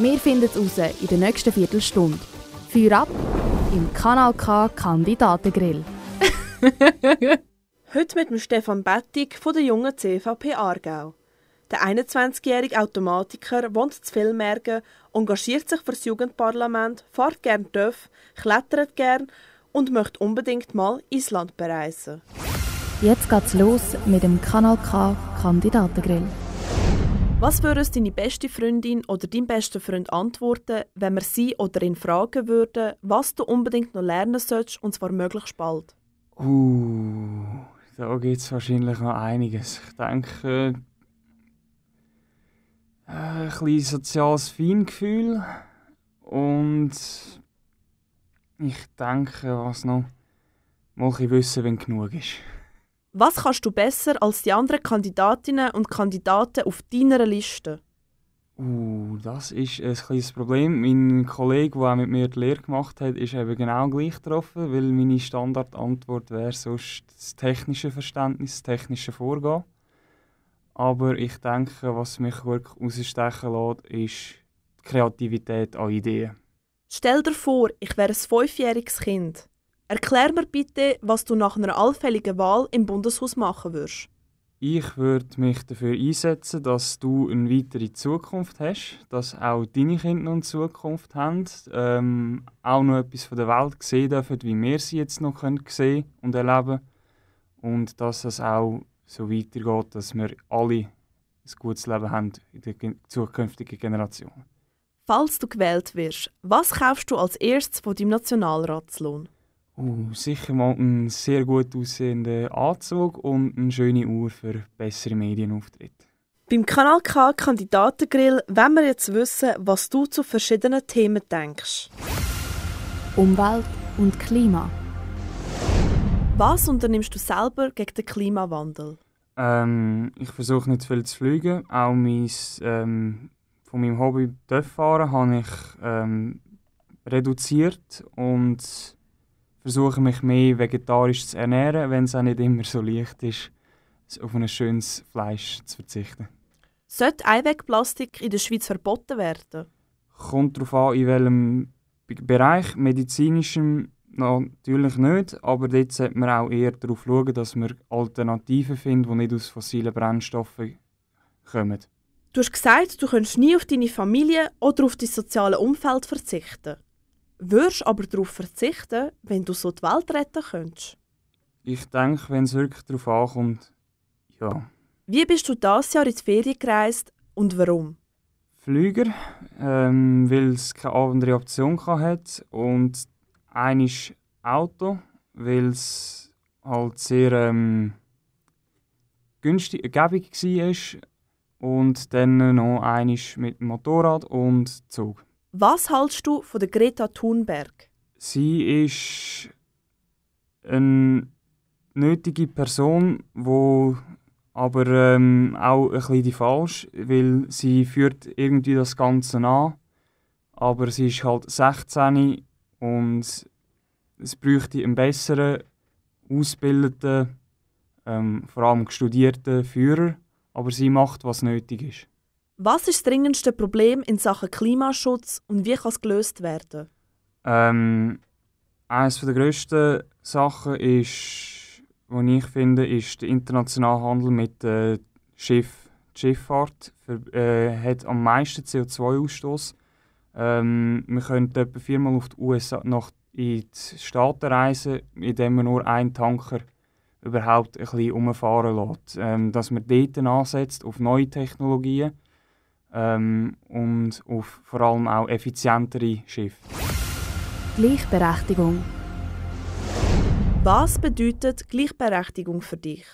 Wir finden es raus in der nächsten Viertelstunde. Feuer ab im Kanal K Kandidatengrill. Heute mit dem Stefan Bettig von der jungen CVP Aargau. Der 21-jährige Automatiker wohnt zu Villmergen, engagiert sich für das Jugendparlament, fährt gern TÜV, klettert gern und möchte unbedingt mal Island bereisen. Jetzt geht's los mit dem Kanal K Kandidatengrill. Was würde uns deine beste Freundin oder dein bester Freund antworten, wenn wir sie oder ihn fragen würden, was du unbedingt noch lernen sollst und zwar möglichst bald? Uh, da gibt es wahrscheinlich noch einiges. Ich denke, äh, ein bisschen soziales Feingefühl und ich denke, was noch, mal ein wissen, wenn genug ist. Was kannst du besser als die anderen Kandidatinnen und Kandidaten auf deiner Liste? Uh, das ist ein kleines Problem. Mein Kollege, der auch mit mir die Lehre gemacht hat, ist eben genau gleich getroffen, weil meine Standardantwort wäre sonst das technische Verständnis, das technische Vorgehen. Aber ich denke, was mich wirklich herausstechen lässt, ist die Kreativität an Ideen. Stell dir vor, ich wäre ein fünfjähriges Kind. Erklär mir bitte, was du nach einer allfälligen Wahl im Bundeshaus machen würdest. Ich würde mich dafür einsetzen, dass du eine weitere Zukunft hast, dass auch deine Kinder noch eine Zukunft haben, ähm, auch noch etwas von der Welt sehen dürfen, wie wir sie jetzt noch können sehen und erleben und dass es auch so weitergeht, dass wir alle ein gutes Leben haben in der zukünftigen Generation. Falls du gewählt wirst, was kaufst du als erstes von deinem Nationalratslohn? Uh, sicher mal einen sehr gut aussehenden Anzug und eine schöne Uhr für bessere Medienauftritte. Beim Kanal K Kandidatengrill wollen wir jetzt wissen, was du zu verschiedenen Themen denkst. Umwelt und Klima. Was unternimmst du selber gegen den Klimawandel? Ähm, ich versuche nicht zu viel zu fliegen. Auch mein, ähm, von meinem Hobby fahren habe ich ähm, reduziert und versuche mich mehr vegetarisch zu ernähren, wenn es auch nicht immer so leicht ist, auf ein schönes Fleisch zu verzichten. Sollte Einwegplastik in der Schweiz verboten werden? Kommt darauf an, in welchem Bereich. Medizinischem natürlich nicht, aber dort sollte man auch eher darauf schauen, dass wir Alternativen finden, die nicht aus fossilen Brennstoffen kommen. Du hast gesagt, du könntest nie auf deine Familie oder auf dein soziale Umfeld verzichten. Würdest aber darauf verzichten, wenn du so die Welt retten könntest? Ich denke, wenn es wirklich darauf ankommt, ja. Wie bist du dieses Jahr in die Ferien gereist und warum? Flüger, ähm, weil es keine andere Option hatte und eines Auto, weil es halt sehr ähm, günstig, ergebig war und dann noch eines mit dem Motorrad und Zug. Was hältst du von der Greta Thunberg? Sie ist eine nötige Person, wo aber ähm, auch ein bisschen die falsch, weil sie führt irgendwie das Ganze an, aber sie ist halt 16 und es bräuchte einen besseren, ausgebildeten, ähm, vor allem studierten Führer, aber sie macht, was nötig ist. Was ist das dringendste Problem in Sachen Klimaschutz und wie kann es gelöst werden? Ähm, eines der grössten Sachen ist, die ich finde, ist der internationale Handel mit äh, Schiff. Die Schifffahrt für, äh, hat am meisten CO2-Ausstoß. Ähm, wir können etwa viermal auf die USA, nach in die Staaten reisen, indem man nur einen Tanker überhaupt ein bisschen umfahren lässt. Ähm, dass man dort ansetzt auf neue Technologien ähm, und auf vor allem auch effizientere Schiffe. Gleichberechtigung. Was bedeutet Gleichberechtigung für dich?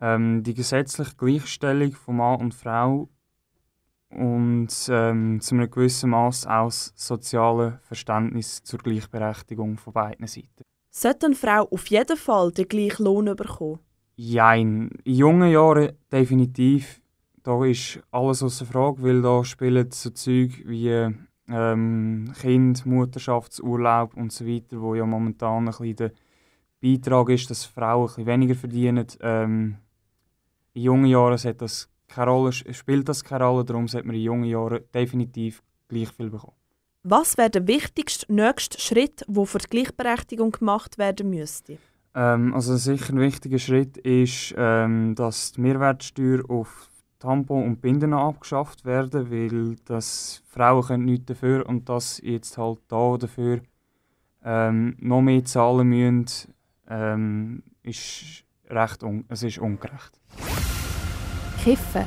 Ähm, die gesetzliche Gleichstellung von Mann und Frau und ähm, zu einem gewissen Maß auch das soziale Verständnis zur Gleichberechtigung von beiden Seiten. Sollte eine Frau auf jeden Fall den gleichen Lohn bekommen? Jein. In jungen Jahren definitiv. Da ist alles außer Frage, weil da spielen so Zeug wie ähm, Kind, Mutterschaftsurlaub und so weiter, wo ja momentan ein bisschen der Beitrag ist, dass Frauen ein bisschen weniger verdienen. Ähm, in jungen Jahren hat das keine Rolle, spielt das keine Rolle, darum sollte man in jungen Jahren definitiv gleich viel bekommen. Was wäre der wichtigste nächste Schritt, der für die Gleichberechtigung gemacht werden müsste? Ähm, also sicher ein wichtiger Schritt ist, ähm, dass die Mehrwertsteuer auf Tampon und Binden abgeschafft werden, weil das Frauen können nichts dafür und dass jetzt halt da dafür ähm, noch mehr zahlen müssen, ähm, ist recht un es ist ungerecht. Kiffen.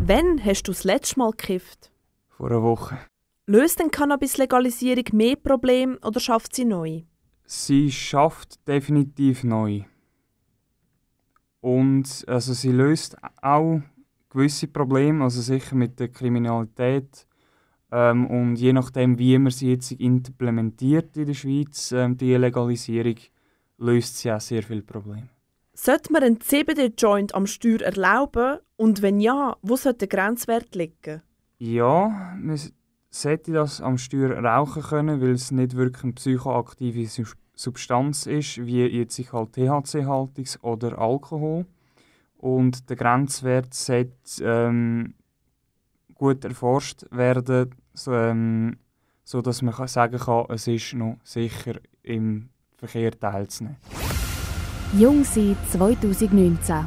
Wann hast du das letzte Mal gekifft? Vor einer Woche. Löst denn Cannabis-Legalisierung mehr Probleme oder schafft sie neu? Sie schafft definitiv neu. Und also sie löst auch gewisse Probleme, also sicher mit der Kriminalität. Ähm, und je nachdem, wie man sie jetzt implementiert in der Schweiz, ähm, die Legalisierung, löst sie auch sehr viele Probleme. Sollte man einen CBD-Joint am Steuer erlauben? Und wenn ja, wo sollte der Grenzwert liegen? Ja, man sollte das am Steuer rauchen können, weil es nicht wirklich eine psychoaktive Substanz ist, wie jetzt halt THC-haltiges oder Alkohol. Und der Grenzwert sollte ähm, gut erforscht werden, so, ähm, sodass man sagen kann, es ist noch sicher im Verkehr teilzunehmen. Jung sein 2019.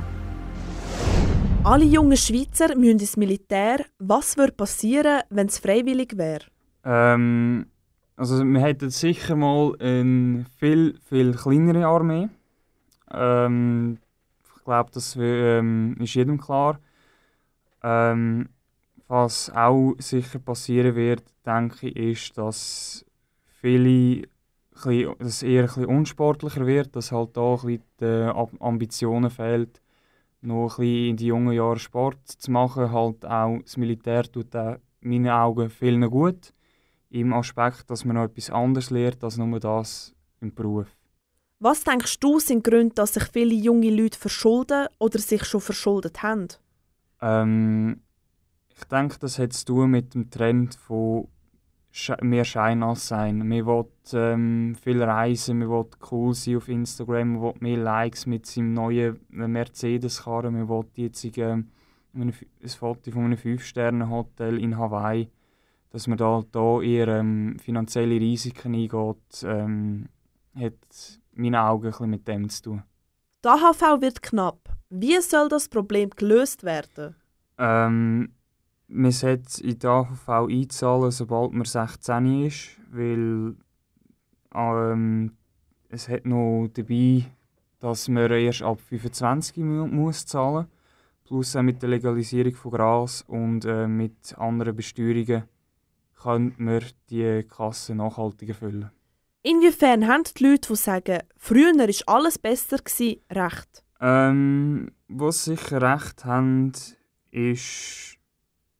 Alle jungen Schweizer müssen ins Militär. Was würde passieren, wenn es freiwillig wäre? Ähm, also wir hätten sicher mal eine viel, viel kleinere Armee. Ähm, ich glaube, das ähm, ist jedem klar. Ähm, was auch sicher passieren wird, denke ich, ist, dass viele dass es eher ein unsportlicher wird, dass halt da ein die Ambitionen fehlt, noch ein in die jungen Jahren Sport zu machen. Halt auch das Militär tut auch in meinen Augen vielen gut im Aspekt, dass man noch etwas anderes lernt als nur das im Beruf. Was denkst du sind Gründe, dass sich viele junge Leute verschulden oder sich schon verschuldet haben? Ähm, ich denke, das hat zu tun mit dem Trend von mehr Schein als sein. Man will ähm, viel reisen, man will cool sein auf Instagram, man will mehr Likes mit seinem neuen Mercedes-Karren, man will jetzt ähm, ein Foto von einem 5-Sterne-Hotel in Hawaii dass man da, da eher ähm, finanzielle Risiken eingeht, ähm, hat in meinen Augen ein bisschen mit dem zu tun. Die AHV wird knapp. Wie soll das Problem gelöst werden? Ähm, man sollte in die AHV einzahlen, sobald man 16 ist, weil ähm, es hat noch dabei, dass man erst ab 25 muss zahlen plus auch mit der Legalisierung von Gras und äh, mit anderen Besteuerungen könnte man die Kasse nachhaltiger füllen. Inwiefern haben die Leute, die sagen, früher war alles besser, gewesen, recht? Ähm, was sicher recht haben, ist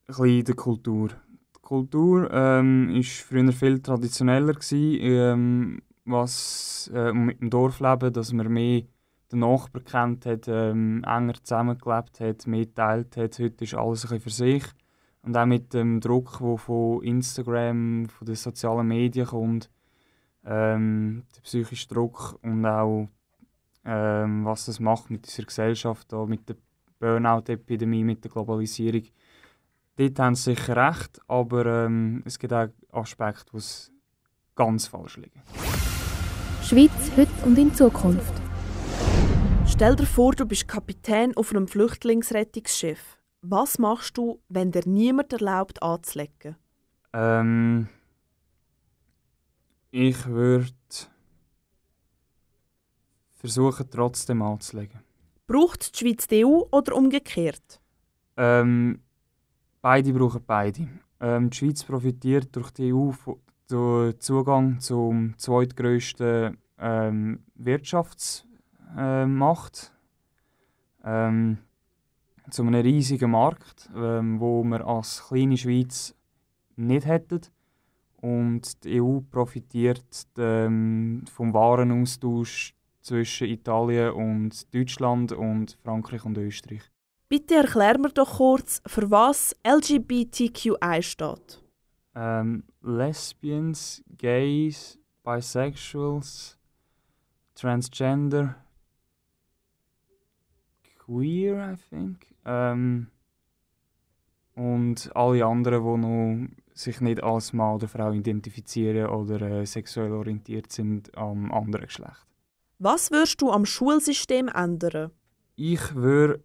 ein bisschen die Kultur. Die Kultur ähm, war früher viel traditioneller, gewesen, ähm, was äh, mit dem Dorfleben, dass man mehr den Nachbarn kennt hat, ähm, enger zusammengelebt hat, mehr geteilt hat. Heute ist alles ein bisschen für sich. Und auch mit dem Druck, der von Instagram, von den sozialen Medien kommt, ähm, der psychische Druck und auch ähm, was das macht mit unserer Gesellschaft, auch mit der Burnout-Epidemie, mit der Globalisierung. Dort haben sie sicher recht, aber ähm, es gibt auch Aspekte, die es ganz falsch liegen. Schweiz heute und in Zukunft. Stell dir vor, du bist Kapitän auf einem Flüchtlingsrettungsschiff. Was machst du, wenn dir niemand erlaubt anzulegen? Ähm, ich würde versuchen, trotzdem anzulegen. Braucht die Schweiz die EU oder umgekehrt? Ähm, beide brauchen beide. Ähm, die Schweiz profitiert durch die EU durch Zugang zum zweitgrößten ähm, Wirtschaftsmacht. Ähm, zu einem riesigen Markt, ähm, wo wir als kleine Schweiz nicht hätten. Und die EU profitiert ähm, vom Warenaustausch zwischen Italien und Deutschland und Frankreich und Österreich. Bitte erklär mir doch kurz, für was LGBTQI steht. Ähm, Lesbians, Gays, Bisexuals, Transgender, Queer, I think. Ähm, und alle anderen, die noch sich nicht als Mann oder Frau identifizieren oder äh, sexuell orientiert sind am anderen Geschlecht. Was würdest du am Schulsystem ändern? Ich würde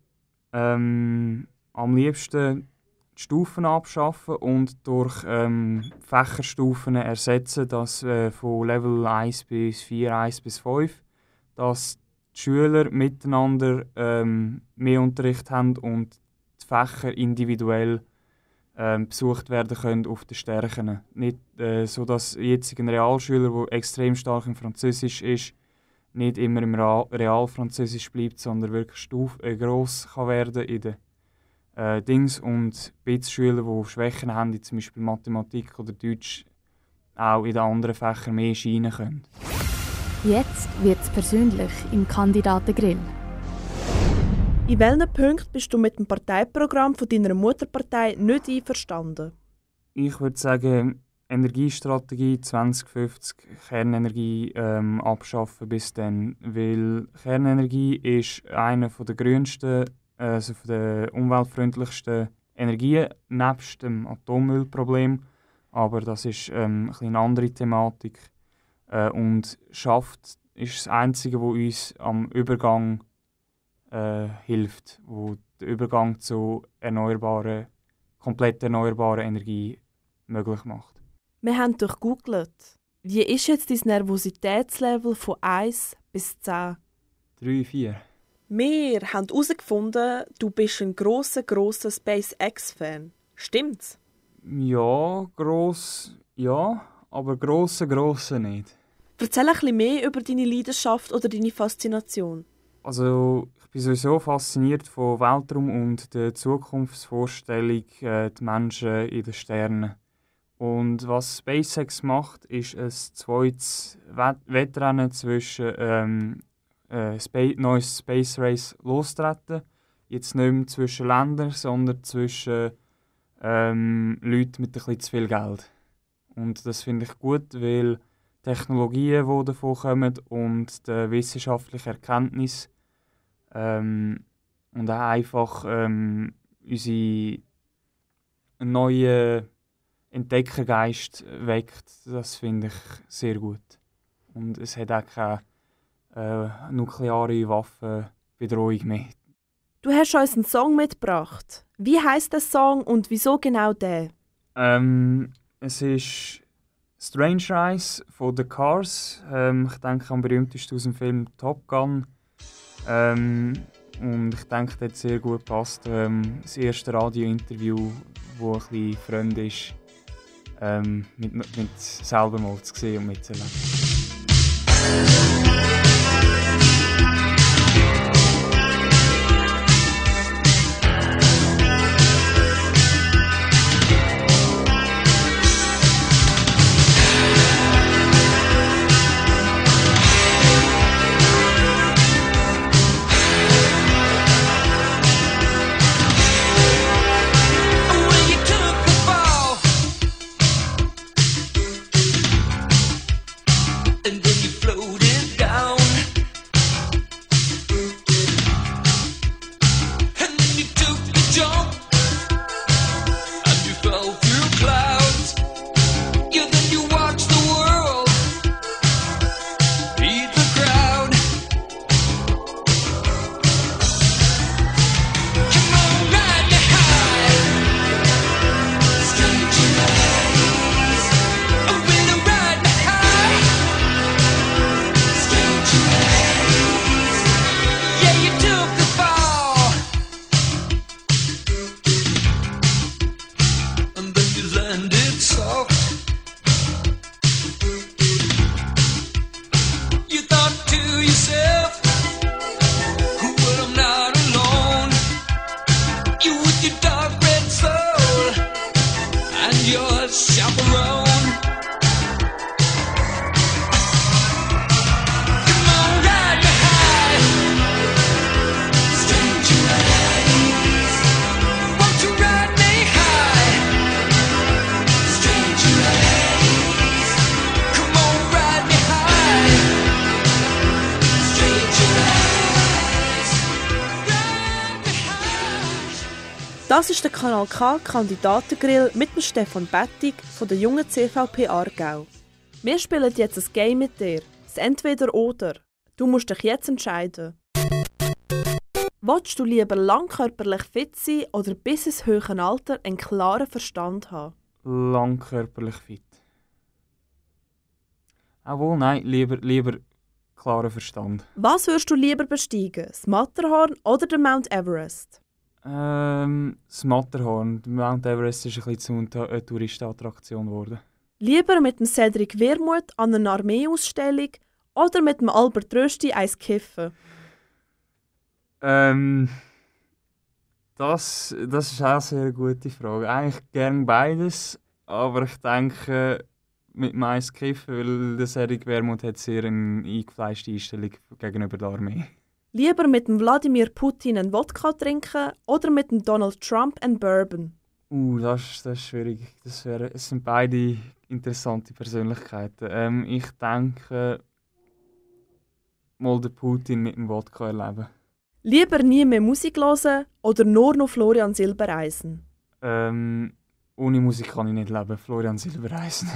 ähm, am liebsten die Stufen abschaffen und durch ähm, Fächerstufen ersetzen, dass äh, von Level 1 bis 4, 1 bis 5, dass die Schüler miteinander ähm, mehr Unterricht haben und die Fächer individuell ähm, besucht werden können auf den Stärken. Nicht äh, so, dass jetzt ein Realschüler, der extrem stark im Französisch ist, nicht immer im Realfranzösisch bleibt, sondern wirklich stuf äh, gross kann werden in den äh, Dings und Schüler, die Schwächen haben, die zum Beispiel Mathematik oder Deutsch, auch in den anderen Fächern mehr scheinen können. Jetzt wird es persönlich im Kandidatengrill. In welchen Punkten bist du mit dem Parteiprogramm von deiner Mutterpartei nicht einverstanden? Ich würde sagen, Energiestrategie 2050, Kernenergie ähm, abschaffen bis dann, weil Kernenergie ist eine der grünsten, also von der umweltfreundlichsten Energien nebst dem Atommüllproblem, aber das ist ähm, eine andere Thematik äh, und schafft ist das einzige, wo uns am Übergang äh, hilft, wo der Übergang zu erneuerbaren, komplett erneuerbaren Energie möglich macht. Wir haben durchgoogelt. Wie ist jetzt dein Nervositätslevel von 1 bis 10? 3, 4. Wir haben herausgefunden, du bist ein grosser, grosser SpaceX-Fan. Stimmt's? Ja, gross, ja, aber grosse, grosse nicht. Erzähl ein bisschen mehr über deine Leidenschaft oder deine Faszination. Also ich bin sowieso fasziniert von Weltraum und der Zukunftsvorstellung äh, die Menschen in den Sternen. Und was SpaceX macht, ist ein zweites Wettrennen zwischen ähm, äh, Spa neues Space Race lostreten. Jetzt nicht mehr zwischen Ländern, sondern zwischen ähm, Leuten mit ein bisschen zu viel Geld. Und das finde ich gut, weil Technologien, die davon kommen und die wissenschaftliche Erkenntnis ähm, und auch einfach ähm, unsere neue Entdeckergeist weckt, das finde ich sehr gut. Und es hat auch keine äh, nukleare Waffenbedrohung mehr. Du hast uns einen Song mitgebracht. Wie heißt der Song und wieso genau der? Ähm, es ist Strange Eyes von The Cars. Ähm, ich denke am berühmtesten aus dem Film Top Gun. Ähm, und ich denke, das hat sehr gut passt. Ähm, das erste Radiointerview, wo ein bisschen Freund ist, ähm, mit, mit selber mal zu sehen und mitzuerleben. Ist der Kanal K Kandidatengrill mit dem Stefan Bettig von der jungen CVP Aargau. Wir spielen jetzt ein Game mit dir. Das Entweder-Oder. Du musst dich jetzt entscheiden. Wolltest du lieber langkörperlich fit sein oder bis ins höhere Alter einen klaren Verstand haben? Langkörperlich fit. Obwohl, nein, lieber, lieber klarer Verstand. Was würdest du lieber besteigen? Das Matterhorn oder den Mount Everest? Ähm, das Matterhorn. Mount Everest ist ein bisschen zu einer Touristenattraktion geworden. Lieber mit dem Cedric Wermuth an einer Armeeausstellung oder mit dem Albert Rösti eins kiffen? Ähm, das, das ist auch eine sehr gute Frage. Eigentlich gern beides, aber ich denke mit dem Eis kiffen, weil der Cedric Wermut hat sehr eine eingefleischte Einstellung gegenüber der Armee. Lieber mit dem Wladimir Putin einen Wodka trinken oder mit dem Donald Trump einen Bourbon? Uh, das, ist- das ist schwierig. Das, wäre, es sind beide interessante Persönlichkeiten. Ähm, ich denke, mal den Putin mit dem Wodka erleben. Lieber nie mehr Musik hören oder nur noch Florian Silbereisen? Ähm, ohne Musik kann ich nicht leben. Florian Silbereisen.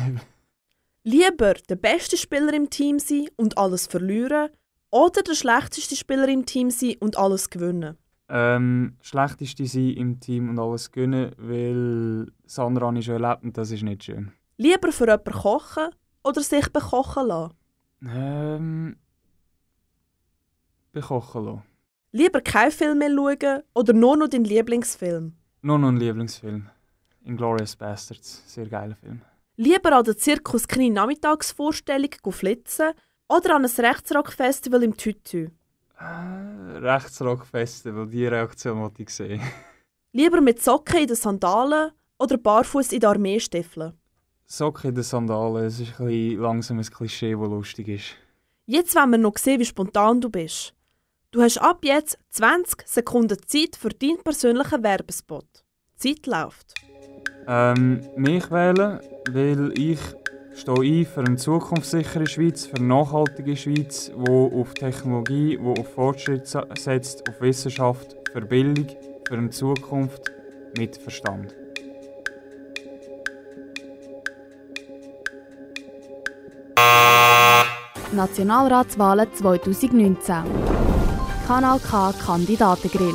Lieber der beste Spieler im Team sein und alles verlieren oder der schlechteste Spieler im Team sein und alles gewinnen? ähm, schlechteste sein im Team und alles gönnen, weil das andere habe ich schon erlebt und das ist nicht schön. Lieber für jemanden kochen oder sich bekochen lassen? Ähm, bekochen lassen. Lieber keinen Film mehr schauen oder nur noch deinen Lieblingsfilm? Nur noch ein Lieblingsfilm. Inglourious Bastards. Sehr geiler Film. Lieber an der Zirkus Knie Nachmittagsvorstellung flitzen oder an ein Rechtsrock-Festival im Tütü? Äh, Rechtsrock-Festival, die Reaktion wollte ich sehen. Lieber mit Socken in den Sandalen oder barfuß in den Armeestiefeln? Socken in den Sandalen, es ist ein langsam ein Klischee, das lustig ist. Jetzt wollen wir noch sehen, wie spontan du bist. Du hast ab jetzt 20 Sekunden Zeit für deinen persönlichen Werbespot. Die Zeit läuft. Ähm, mich wählen, weil ich stehe ein für eine zukunftssichere Schweiz, für eine nachhaltige Schweiz, die auf Technologie, die auf Fortschritt setzt, auf Wissenschaft, für Bildung, für eine Zukunft mit Verstand. Nationalratswahlen 2019. Kanal K Kandidatengrill.